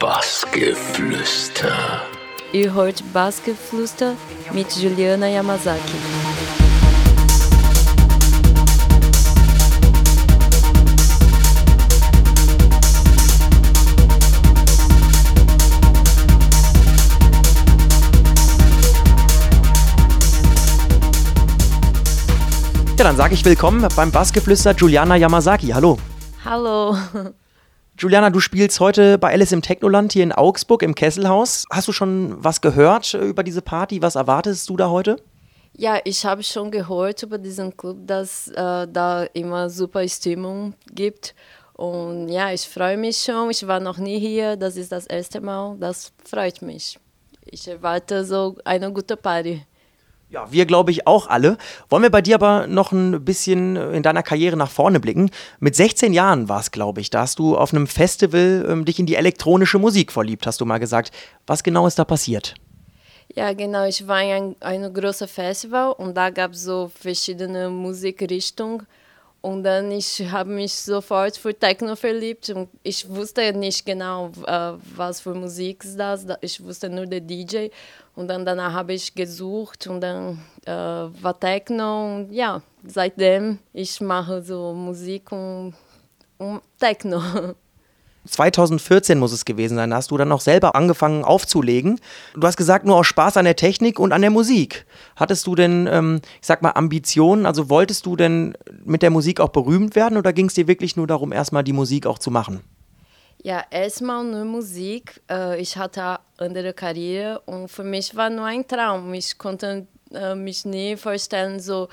Bassgeflüster. Ihr hört Bassgeflüster mit Juliana Yamazaki. Ja, dann sage ich willkommen beim Bassgeflüster Juliana Yamazaki. Hallo. Hallo. Juliana, du spielst heute bei Alice im Technoland hier in Augsburg im Kesselhaus. Hast du schon was gehört über diese Party? Was erwartest du da heute? Ja, ich habe schon gehört über diesen Club, dass äh, da immer super Stimmung gibt. Und ja, ich freue mich schon. Ich war noch nie hier. Das ist das erste Mal. Das freut mich. Ich erwarte so eine gute Party. Ja, wir glaube ich auch alle. Wollen wir bei dir aber noch ein bisschen in deiner Karriere nach vorne blicken? Mit 16 Jahren war es, glaube ich. Da hast du auf einem Festival ähm, dich in die elektronische Musik verliebt, hast du mal gesagt. Was genau ist da passiert? Ja, genau. Ich war in ein, ein großes Festival und da gab es so verschiedene Musikrichtungen. Und dann ich habe mich sofort für Techno verliebt und ich wusste nicht genau, äh, was für Musik ist das. Ich wusste nur der DJ. Und dann danach habe ich gesucht und dann äh, war Techno. Und ja, seitdem ich mache so Musik und, und Techno. 2014 muss es gewesen sein, da hast du dann auch selber angefangen aufzulegen. Du hast gesagt, nur aus Spaß an der Technik und an der Musik. Hattest du denn, ähm, ich sag mal, Ambitionen? Also wolltest du denn mit der Musik auch berühmt werden oder ging es dir wirklich nur darum, erstmal die Musik auch zu machen? Ja, erstmal nur Musik. Äh, ich hatte andere Karriere und für mich war nur ein Traum. Ich konnte äh, mich nie vorstellen, so,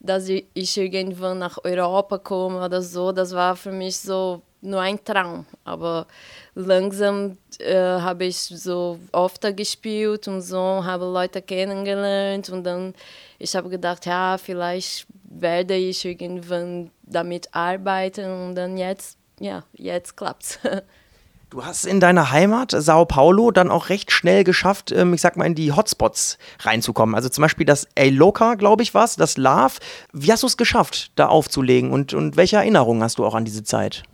dass ich irgendwann nach Europa komme oder so. Das war für mich so nur ein Traum. Aber langsam äh, habe ich so oft gespielt und so, habe Leute kennengelernt und dann ich habe gedacht, ja, vielleicht werde ich irgendwann damit arbeiten und dann jetzt, ja, jetzt klappt's. Du hast in deiner Heimat, Sao Paulo, dann auch recht schnell geschafft, ähm, ich sag mal, in die Hotspots reinzukommen. Also zum Beispiel das A Loca, glaube ich, was, das Love. Wie hast du es geschafft, da aufzulegen und, und welche Erinnerungen hast du auch an diese Zeit?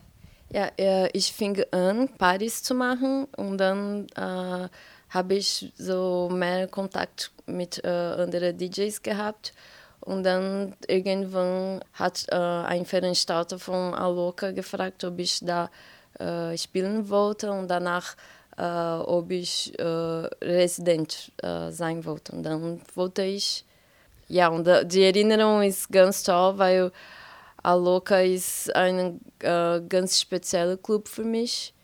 Ja, äh, ich fing an, Partys zu machen und dann äh, habe ich so mehr Kontakt mit äh, anderen DJs gehabt. Und dann irgendwann hat äh, ein Veranstalter von Aloka gefragt, ob ich da äh, spielen wollte und danach, äh, ob ich Resident sein wollte. Und dann wollte ich, ja, und die Erinnerung ist ganz toll, weil Aloka ist ein äh, ganz spezieller Club für mich.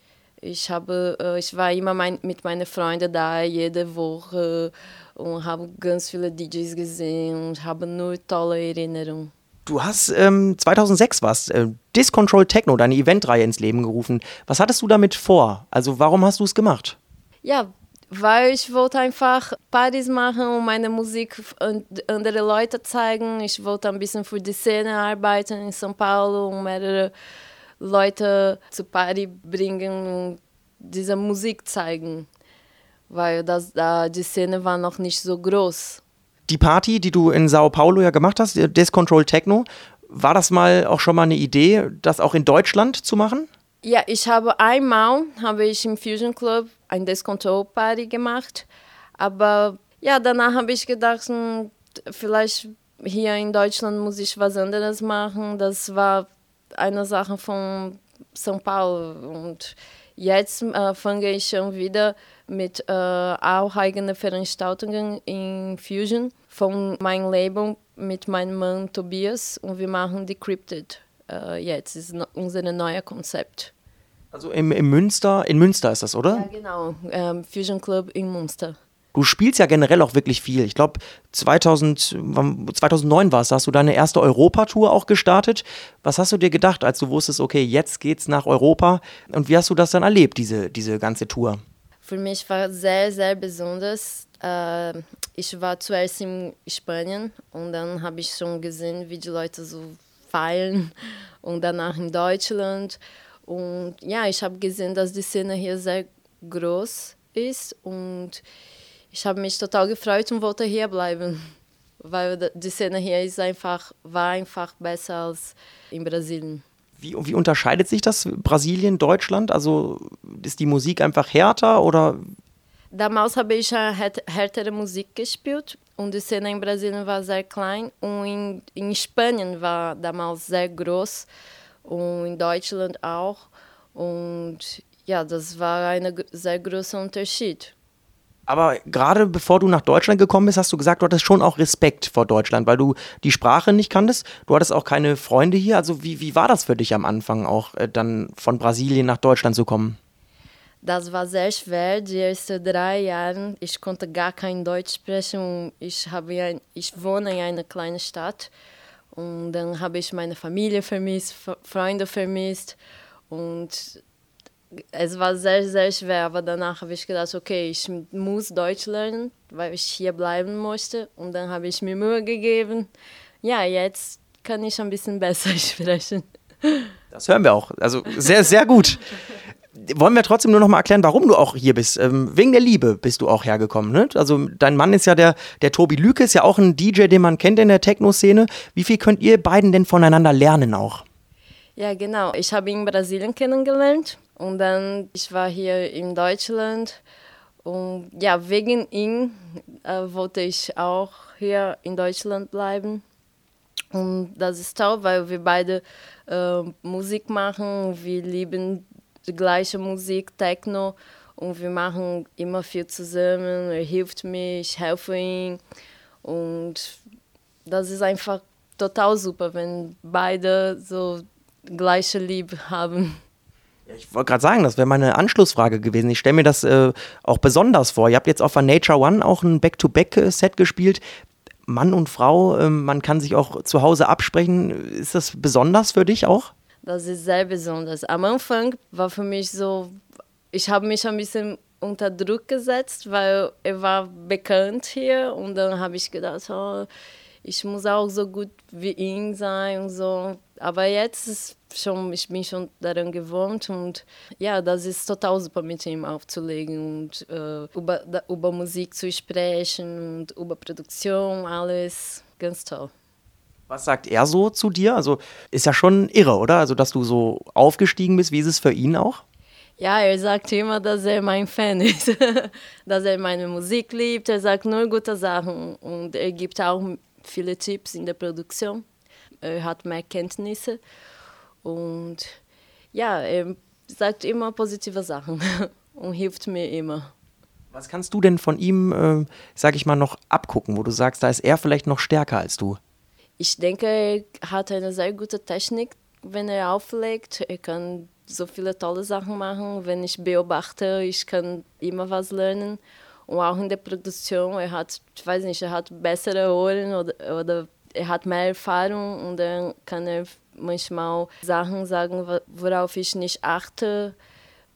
Ich, habe, äh, ich war immer mein, mit meinen Freunden da, jede Woche und habe ganz viele DJs gesehen und habe nur tolle Erinnerungen. Du hast ähm, 2006 was, äh, Discontrol Techno, deine Eventreihe ins Leben gerufen. Was hattest du damit vor? Also warum hast du es gemacht? Ja, weil ich wollte einfach Partys machen und meine Musik andere Leute zeigen. Ich wollte ein bisschen für die Szene arbeiten in São Paulo und mehrere Leute zur Party bringen und diese Musik zeigen, weil das, da die Szene war noch nicht so groß. Die Party, die du in Sao Paulo ja gemacht hast, Discontrol Techno, war das mal auch schon mal eine Idee, das auch in Deutschland zu machen? Ja, ich habe einmal habe ich im Fusion Club ein Discontrol Party gemacht, aber ja, danach habe ich gedacht, hm, vielleicht hier in Deutschland muss ich was anderes machen. Das war eine Sache von São Paulo und jetzt äh, fange ich schon wieder mit äh, auch eigenen Veranstaltungen in Fusion von meinem Label mit meinem Mann Tobias und wir machen Decrypted äh, jetzt. Ist unser neues Konzept. Also im, im Münster, in Münster ist das, oder? Ja, genau. Ähm, Fusion Club in Münster. Du spielst ja generell auch wirklich viel. Ich glaube, 2000, 2009 war es, da hast du deine erste Europatour auch gestartet. Was hast du dir gedacht, als du wusstest, okay, jetzt geht's nach Europa? Und wie hast du das dann erlebt, diese, diese ganze Tour? Für mich war sehr, sehr besonders. Äh, ich war zuerst in Spanien und dann habe ich schon gesehen, wie die Leute so feiern und danach in Deutschland. Und ja, ich habe gesehen, dass die Szene hier sehr groß ist und ich habe mich total gefreut und wollte hier bleiben, weil die Szene hier ist einfach, war einfach besser als in Brasilien. Wie, wie unterscheidet sich das Brasilien, Deutschland? Also ist die Musik einfach härter oder? Damals habe ich härtere Musik gespielt und die Szene in Brasilien war sehr klein und in, in Spanien war damals sehr groß und in Deutschland auch. Und ja, das war ein sehr großer Unterschied. Aber gerade bevor du nach Deutschland gekommen bist, hast du gesagt, du hattest schon auch Respekt vor Deutschland, weil du die Sprache nicht kanntest. Du hattest auch keine Freunde hier. Also wie, wie war das für dich am Anfang auch, äh, dann von Brasilien nach Deutschland zu kommen? Das war sehr schwer, die ersten drei Jahre. Ich konnte gar kein Deutsch sprechen. Ich, habe ein, ich wohne in einer kleinen Stadt. Und dann habe ich meine Familie vermisst, Freunde vermisst. Und es war sehr, sehr schwer, aber danach habe ich gedacht, okay, ich muss Deutsch lernen, weil ich hier bleiben möchte. Und dann habe ich mir Mühe gegeben. Ja, jetzt kann ich ein bisschen besser sprechen. Das hören wir auch. Also sehr, sehr gut. Wollen wir trotzdem nur noch mal erklären, warum du auch hier bist? Ähm, wegen der Liebe bist du auch hergekommen. Ne? Also dein Mann ist ja der, der Tobi Lüke, ist ja auch ein DJ, den man kennt in der Techno-Szene. Wie viel könnt ihr beiden denn voneinander lernen auch? Ja, genau. Ich habe ihn in Brasilien kennengelernt und dann, ich war hier in Deutschland und ja, wegen ihm äh, wollte ich auch hier in Deutschland bleiben. Und das ist toll, weil wir beide äh, Musik machen. Wir lieben die gleiche Musik, Techno. Und wir machen immer viel zusammen. Er hilft mir, ich helfe ihm. Und das ist einfach total super, wenn beide so gleiche Liebe haben. Ich wollte gerade sagen, das wäre meine Anschlussfrage gewesen. Ich stelle mir das äh, auch besonders vor. Ihr habt jetzt auf der Nature One auch ein Back-to-Back-Set gespielt. Mann und Frau, äh, man kann sich auch zu Hause absprechen. Ist das besonders für dich auch? Das ist sehr besonders. Am Anfang war für mich so, ich habe mich ein bisschen unter Druck gesetzt, weil er war bekannt hier und dann habe ich gedacht, oh, ich muss auch so gut wie ihn sein und so. Aber jetzt ist schon, ich bin schon daran gewohnt und ja, das ist total super mit ihm aufzulegen und äh, über, über Musik zu sprechen und über Produktion, alles ganz toll. Was sagt er so zu dir? Also ist ja schon irre, oder? Also, dass du so aufgestiegen bist, wie ist es für ihn auch? Ja, er sagt immer, dass er mein Fan ist, dass er meine Musik liebt. Er sagt nur gute Sachen und er gibt auch viele Tipps in der Produktion. Er hat mehr Kenntnisse und ja, er sagt immer positive Sachen und hilft mir immer. Was kannst du denn von ihm, äh, sag ich mal, noch abgucken, wo du sagst, da ist er vielleicht noch stärker als du? Ich denke, er hat eine sehr gute Technik, wenn er auflegt. Er kann so viele tolle Sachen machen. Wenn ich beobachte, ich kann immer was lernen. Und auch in der Produktion, er hat, ich weiß nicht, er hat bessere Ohren oder, oder er hat mehr Erfahrung und dann kann er manchmal Sachen sagen, worauf ich nicht achte.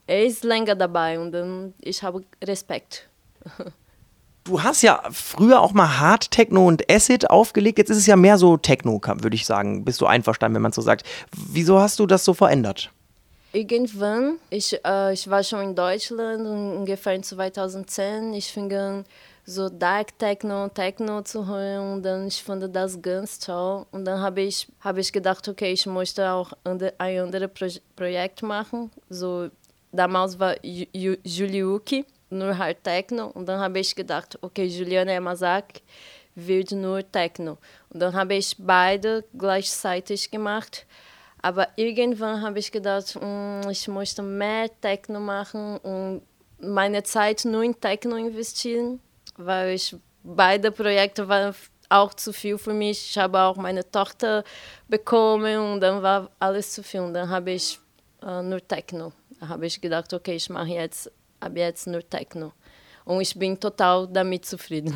Er ist länger dabei und dann ich habe Respekt. Du hast ja früher auch mal Hard Techno und Acid aufgelegt. Jetzt ist es ja mehr so Techno, würde ich sagen. Bist du einverstanden, wenn man so sagt? Wieso hast du das so verändert? Irgendwann, ich, äh, ich war schon in Deutschland ungefähr in 2010. Ich fing an, so Dark Techno, Techno zu hören und dann ich fand das ganz toll. Und dann habe ich, hab ich gedacht, okay, ich möchte auch ein anderes Pro Projekt machen. So, damals war Juliuki nur halt Techno. Und dann habe ich gedacht, okay, Juliana Yamazaki wird nur Techno. Und dann habe ich beide gleichzeitig gemacht. Aber irgendwann habe ich gedacht, mm, ich möchte mehr Techno machen und meine Zeit nur in Techno investieren, weil ich beide Projekte waren auch zu viel für mich. Ich habe auch meine Tochter bekommen und dann war alles zu viel. Und dann habe ich äh, nur Techno. Da habe ich gedacht, okay, ich mache jetzt ab jetzt nur Techno. Und ich bin total damit zufrieden.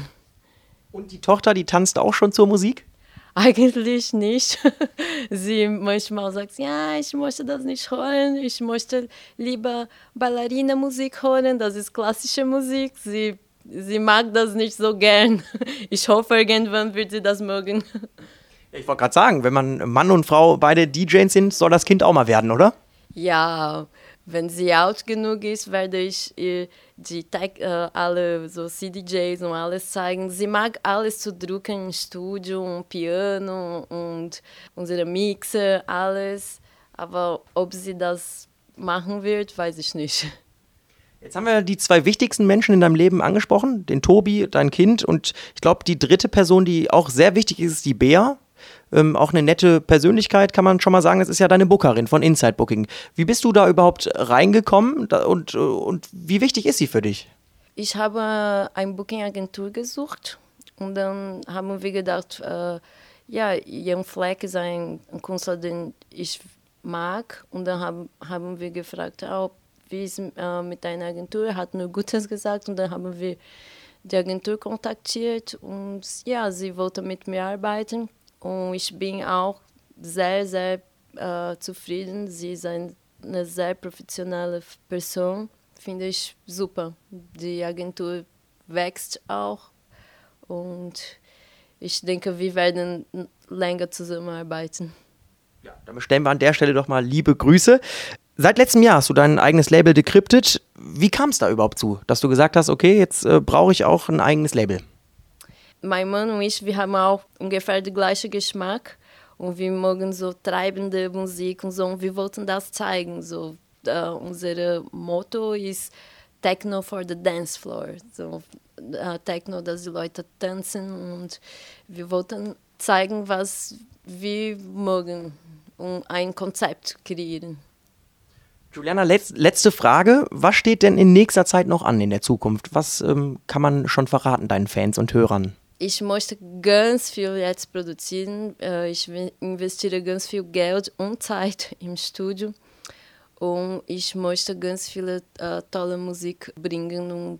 Und die Tochter, die tanzt auch schon zur Musik? Eigentlich nicht. Sie manchmal sagt, ja, ich möchte das nicht hören, ich möchte lieber Ballerina-Musik hören, das ist klassische Musik. Sie, sie mag das nicht so gern. Ich hoffe, irgendwann wird sie das mögen. Ich wollte gerade sagen, wenn man Mann und Frau beide DJs sind, soll das Kind auch mal werden, oder? Ja, wenn sie alt genug ist, werde ich ihr die Tech, äh, alle so CDJs und alles zeigen. Sie mag alles zu drucken im Studio und Piano und unsere Mixer, alles. Aber ob sie das machen wird, weiß ich nicht. Jetzt haben wir die zwei wichtigsten Menschen in deinem Leben angesprochen, den Tobi, dein Kind und ich glaube, die dritte Person, die auch sehr wichtig ist, ist die Bea. Ähm, auch eine nette Persönlichkeit, kann man schon mal sagen. Das ist ja deine Bookerin von Inside Booking. Wie bist du da überhaupt reingekommen und, und wie wichtig ist sie für dich? Ich habe eine Booking-Agentur gesucht und dann haben wir gedacht, äh, ja, Jan Fleck ist ein, Künstler, den ich mag. Und dann haben, haben wir gefragt, ob wie ist äh, mit deiner Agentur, hat nur Gutes gesagt und dann haben wir die Agentur kontaktiert und ja, sie wollte mit mir arbeiten und ich bin auch sehr, sehr äh, zufrieden. Sie ist ein, eine sehr professionelle Person, finde ich super. Die Agentur wächst auch und ich denke, wir werden länger zusammenarbeiten. Ja, dann bestellen wir an der Stelle doch mal liebe Grüße. Seit letztem Jahr hast du dein eigenes Label Decrypted. Wie kam es da überhaupt zu, dass du gesagt hast, okay, jetzt äh, brauche ich auch ein eigenes Label? Mein Mann und ich, wir haben auch ungefähr den gleichen Geschmack und wir mögen so treibende Musik und so und wir wollten das zeigen. So, äh, unser Motto ist Techno for the Dance Floor. So, äh, Techno, dass die Leute tanzen und wir wollten zeigen, was wir mögen und ein Konzept kreieren. Juliana, letzte Frage. Was steht denn in nächster Zeit noch an in der Zukunft? Was ähm, kann man schon verraten deinen Fans und Hörern? Ich möchte ganz viel jetzt produzieren. Äh, ich investiere ganz viel Geld und Zeit im Studio. Und ich möchte ganz viele äh, tolle Musik bringen und,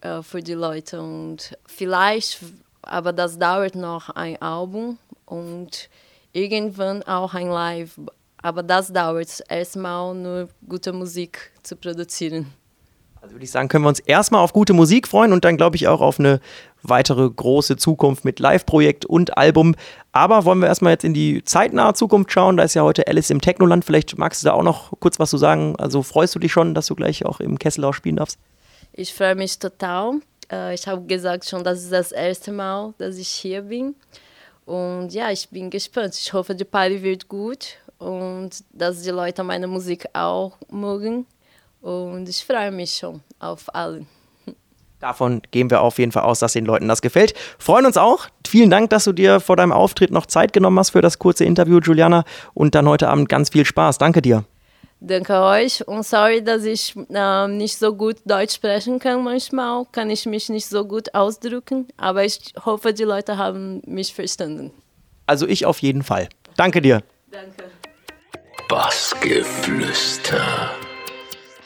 äh, für die Leute. Und vielleicht, aber das dauert noch ein Album und irgendwann auch ein Live aber das dauert erstmal nur gute Musik zu produzieren. Also würde ich sagen, können wir uns erstmal auf gute Musik freuen und dann glaube ich auch auf eine weitere große Zukunft mit Live-Projekt und Album. Aber wollen wir erstmal jetzt in die zeitnahe Zukunft schauen. Da ist ja heute Alice im Technoland. Vielleicht magst du da auch noch kurz was zu sagen. Also freust du dich schon, dass du gleich auch im Kessel auch spielen darfst? Ich freue mich total. Äh, ich habe gesagt schon, das ist das erste Mal, dass ich hier bin. Und ja, ich bin gespannt. Ich hoffe, die Party wird gut und dass die Leute meine Musik auch mögen. Und ich freue mich schon auf allen. Davon gehen wir auf jeden Fall aus, dass den Leuten das gefällt. Freuen uns auch. Vielen Dank, dass du dir vor deinem Auftritt noch Zeit genommen hast für das kurze Interview, Juliana. Und dann heute Abend ganz viel Spaß. Danke dir. Danke euch und sorry, dass ich äh, nicht so gut Deutsch sprechen kann manchmal. Kann ich mich nicht so gut ausdrücken, aber ich hoffe, die Leute haben mich verstanden. Also ich auf jeden Fall. Danke dir. Danke. Bassgeflüster.